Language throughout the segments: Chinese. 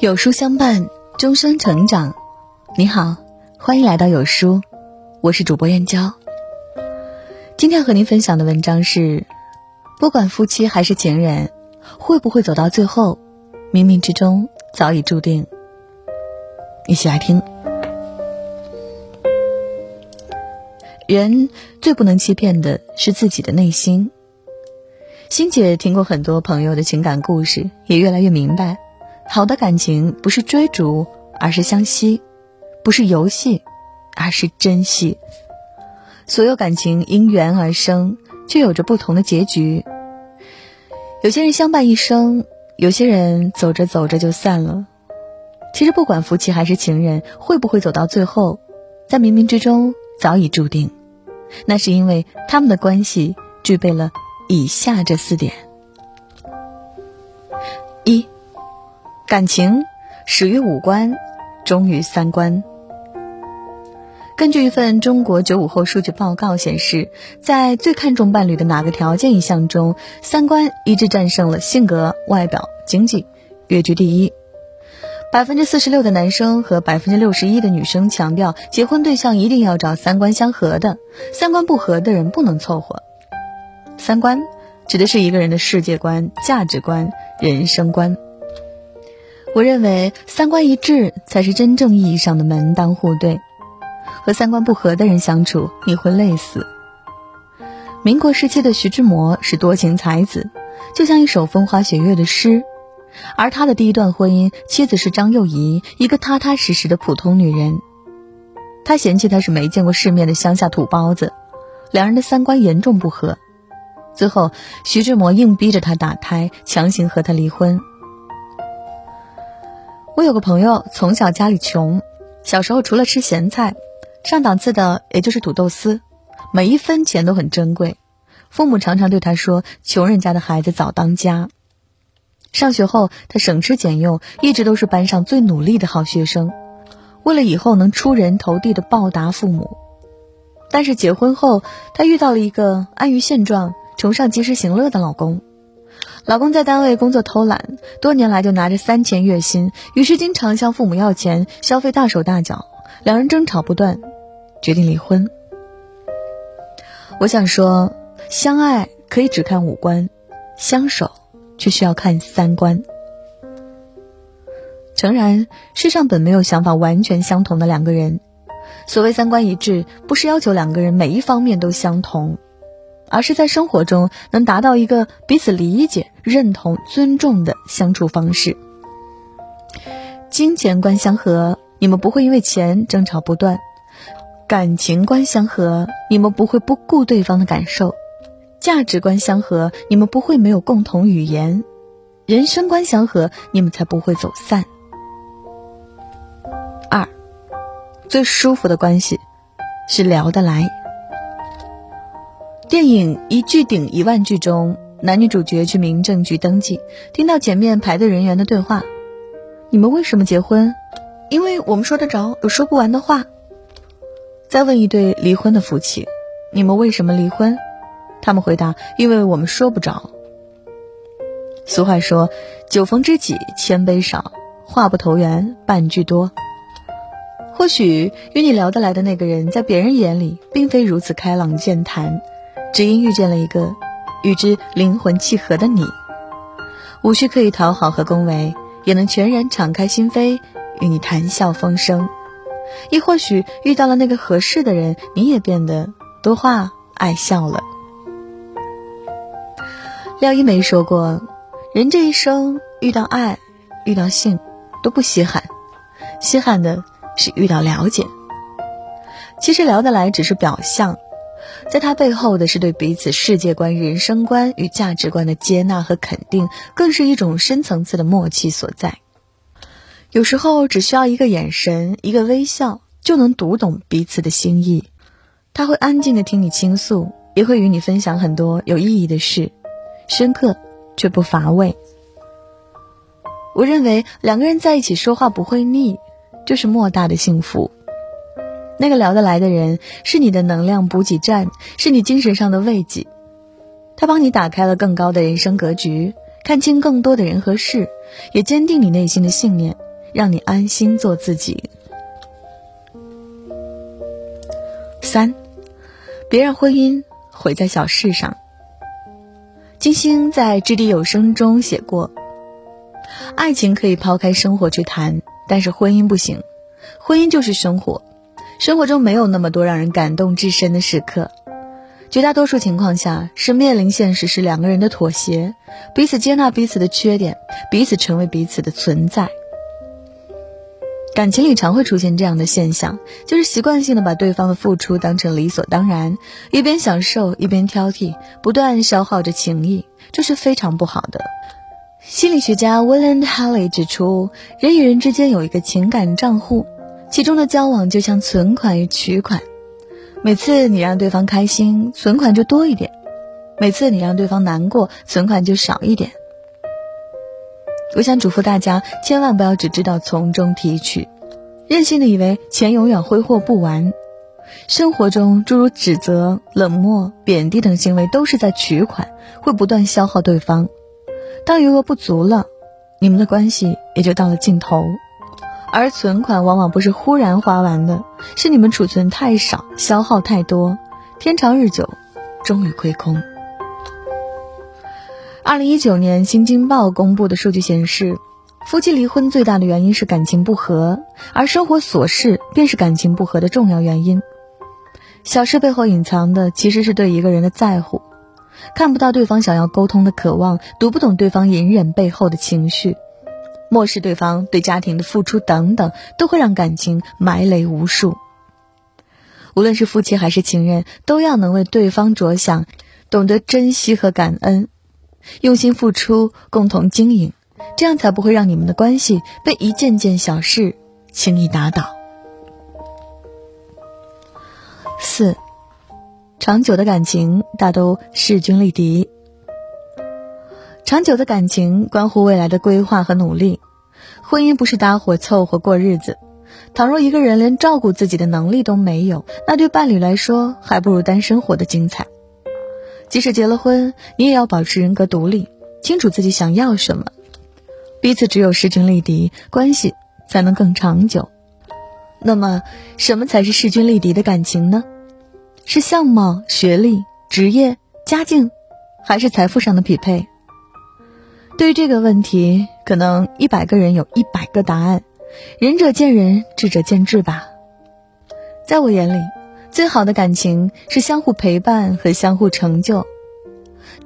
有书相伴，终生成长。你好，欢迎来到有书，我是主播燕娇。今天和您分享的文章是：不管夫妻还是情人，会不会走到最后，冥冥之中早已注定。一起来听。人最不能欺骗的是自己的内心。欣姐听过很多朋友的情感故事，也越来越明白。好的感情不是追逐，而是相惜；不是游戏，而是珍惜。所有感情因缘而生，却有着不同的结局。有些人相伴一生，有些人走着走着就散了。其实，不管夫妻还是情人，会不会走到最后，在冥冥之中早已注定。那是因为他们的关系具备了以下这四点。感情始于五官，终于三观。根据一份中国九五后数据报告显示，在最看重伴侣的哪个条件一项中，三观一致战胜了性格、外表、经济，跃居第一。百分之四十六的男生和百分之六十一的女生强调，结婚对象一定要找三观相合的，三观不合的人不能凑合。三观指的是一个人的世界观、价值观、人生观。我认为三观一致才是真正意义上的门当户对，和三观不合的人相处你会累死。民国时期的徐志摩是多情才子，就像一首风花雪月的诗，而他的第一段婚姻妻子是张幼仪，一个踏踏实实的普通女人。他嫌弃她是没见过世面的乡下土包子，两人的三观严重不合，最后徐志摩硬逼着他打胎，强行和他离婚。我有个朋友，从小家里穷，小时候除了吃咸菜，上档次的也就是土豆丝，每一分钱都很珍贵。父母常常对他说：“穷人家的孩子早当家。”上学后，他省吃俭用，一直都是班上最努力的好学生，为了以后能出人头地的报答父母。但是结婚后，他遇到了一个安于现状、崇尚及时行乐的老公。老公在单位工作偷懒，多年来就拿着三千月薪，于是经常向父母要钱，消费大手大脚，两人争吵不断，决定离婚。我想说，相爱可以只看五官，相守却需要看三观。诚然，世上本没有想法完全相同的两个人，所谓三观一致，不是要求两个人每一方面都相同。而是在生活中能达到一个彼此理解、认同、尊重的相处方式。金钱观相合，你们不会因为钱争吵不断；感情观相合，你们不会不顾对方的感受；价值观相合，你们不会没有共同语言；人生观相合，你们才不会走散。二，最舒服的关系是聊得来。电影《一句顶一万句》中，男女主角去民政局登记，听到前面排队人员的对话：“你们为什么结婚？因为我们说得着，有说不完的话。”再问一对离婚的夫妻：“你们为什么离婚？”他们回答：“因为我们说不着。”俗话说：“酒逢知己千杯少，话不投缘半句多。”或许与你聊得来的那个人，在别人眼里并非如此开朗健谈。只因遇见了一个与之灵魂契合的你，无需刻意讨好和恭维，也能全然敞开心扉与你谈笑风生。亦或许遇到了那个合适的人，你也变得多话爱笑了。廖一梅说过：“人这一生遇到爱，遇到性都不稀罕，稀罕的是遇到了解。其实聊得来只是表象。”在他背后的是对彼此世界观、人生观与价值观的接纳和肯定，更是一种深层次的默契所在。有时候只需要一个眼神、一个微笑，就能读懂彼此的心意。他会安静的听你倾诉，也会与你分享很多有意义的事，深刻却不乏味。我认为两个人在一起说话不会腻，就是莫大的幸福。那个聊得来的人，是你的能量补给站，是你精神上的慰藉。他帮你打开了更高的人生格局，看清更多的人和事，也坚定你内心的信念，让你安心做自己。三，别让婚姻毁在小事上。金星在《掷地有声》中写过：“爱情可以抛开生活去谈，但是婚姻不行。婚姻就是生活，生活中没有那么多让人感动至深的时刻。绝大多数情况下，是面临现实时两个人的妥协，彼此接纳彼此的缺点，彼此成为彼此的存在。”感情里常会出现这样的现象，就是习惯性的把对方的付出当成理所当然，一边享受一边挑剔，不断消耗着情谊，这是非常不好的。心理学家 William Haley 指出，人与人之间有一个情感账户，其中的交往就像存款与取款，每次你让对方开心，存款就多一点；每次你让对方难过，存款就少一点。我想嘱咐大家，千万不要只知道从中提取，任性的以为钱永远挥霍不完。生活中诸如指责、冷漠、贬低等行为，都是在取款，会不断消耗对方。当余额不足了，你们的关系也就到了尽头。而存款往往不是忽然花完的，是你们储存太少，消耗太多，天长日久，终于亏空。二零一九年，《新京报》公布的数据显示，夫妻离婚最大的原因是感情不和，而生活琐事便是感情不和的重要原因。小事背后隐藏的其实是对一个人的在乎，看不到对方想要沟通的渴望，读不懂对方隐忍背后的情绪，漠视对方对家庭的付出等等，都会让感情埋雷无数。无论是夫妻还是情人，都要能为对方着想，懂得珍惜和感恩。用心付出，共同经营，这样才不会让你们的关系被一件件小事轻易打倒。四，长久的感情大都势均力敌。长久的感情关乎未来的规划和努力，婚姻不是搭伙凑合过日子。倘若一个人连照顾自己的能力都没有，那对伴侣来说，还不如单身活得精彩。即使结了婚，你也要保持人格独立，清楚自己想要什么。彼此只有势均力敌，关系才能更长久。那么，什么才是势均力敌的感情呢？是相貌、学历、职业、家境，还是财富上的匹配？对于这个问题，可能一百个人有一百个答案，仁者见仁，智者见智吧。在我眼里。最好的感情是相互陪伴和相互成就。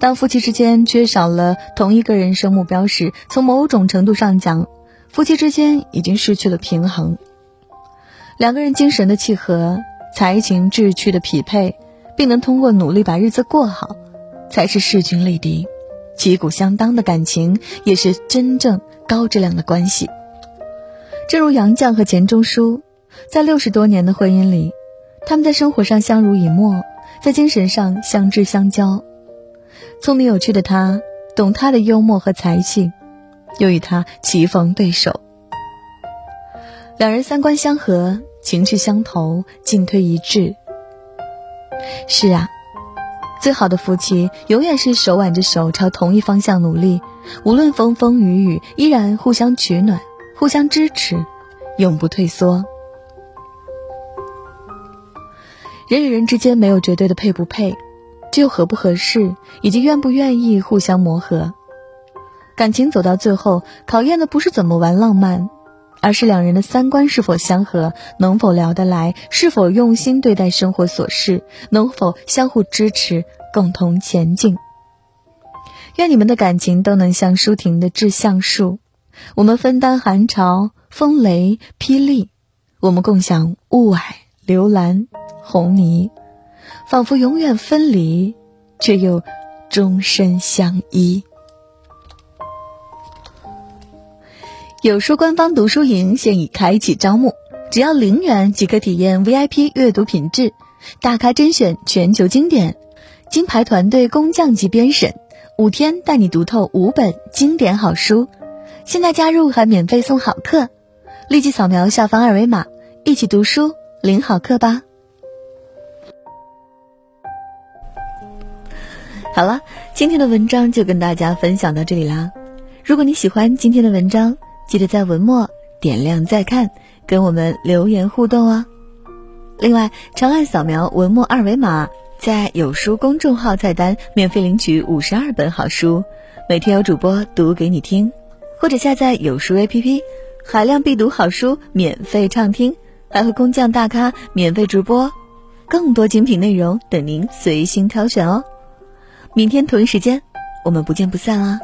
当夫妻之间缺少了同一个人生目标时，从某种程度上讲，夫妻之间已经失去了平衡。两个人精神的契合、才情志趣的匹配，并能通过努力把日子过好，才是势均力敌、旗鼓相当的感情，也是真正高质量的关系。正如杨绛和钱钟书，在六十多年的婚姻里。他们在生活上相濡以沫，在精神上相知相交。聪明有趣的他，懂他的幽默和才气，又与他棋逢对手。两人三观相合，情趣相投，进退一致。是啊，最好的夫妻永远是手挽着手朝同一方向努力，无论风风雨雨，依然互相取暖，互相支持，永不退缩。人与人之间没有绝对的配不配，只有合不合适以及愿不愿意互相磨合。感情走到最后，考验的不是怎么玩浪漫，而是两人的三观是否相合，能否聊得来，是否用心对待生活琐事，能否相互支持，共同前进。愿你们的感情都能像舒婷的致橡树，我们分担寒潮、风雷、霹雳，我们共享雾霭、流岚。红泥，仿佛永远分离，却又终身相依。有书官方读书营现已开启招募，只要零元即可体验 VIP 阅读品质，大咖甄选全球经典，金牌团队工匠级编审，五天带你读透五本经典好书。现在加入还免费送好课，立即扫描下方二维码，一起读书领好课吧。好了，今天的文章就跟大家分享到这里啦。如果你喜欢今天的文章，记得在文末点亮再看，跟我们留言互动哦。另外，长按扫描文末二维码，在有书公众号菜单免费领取五十二本好书，每天有主播读给你听，或者下载有书 APP，海量必读好书免费畅听，还会工匠大咖免费直播，更多精品内容等您随心挑选哦。明天同一时间，我们不见不散啊！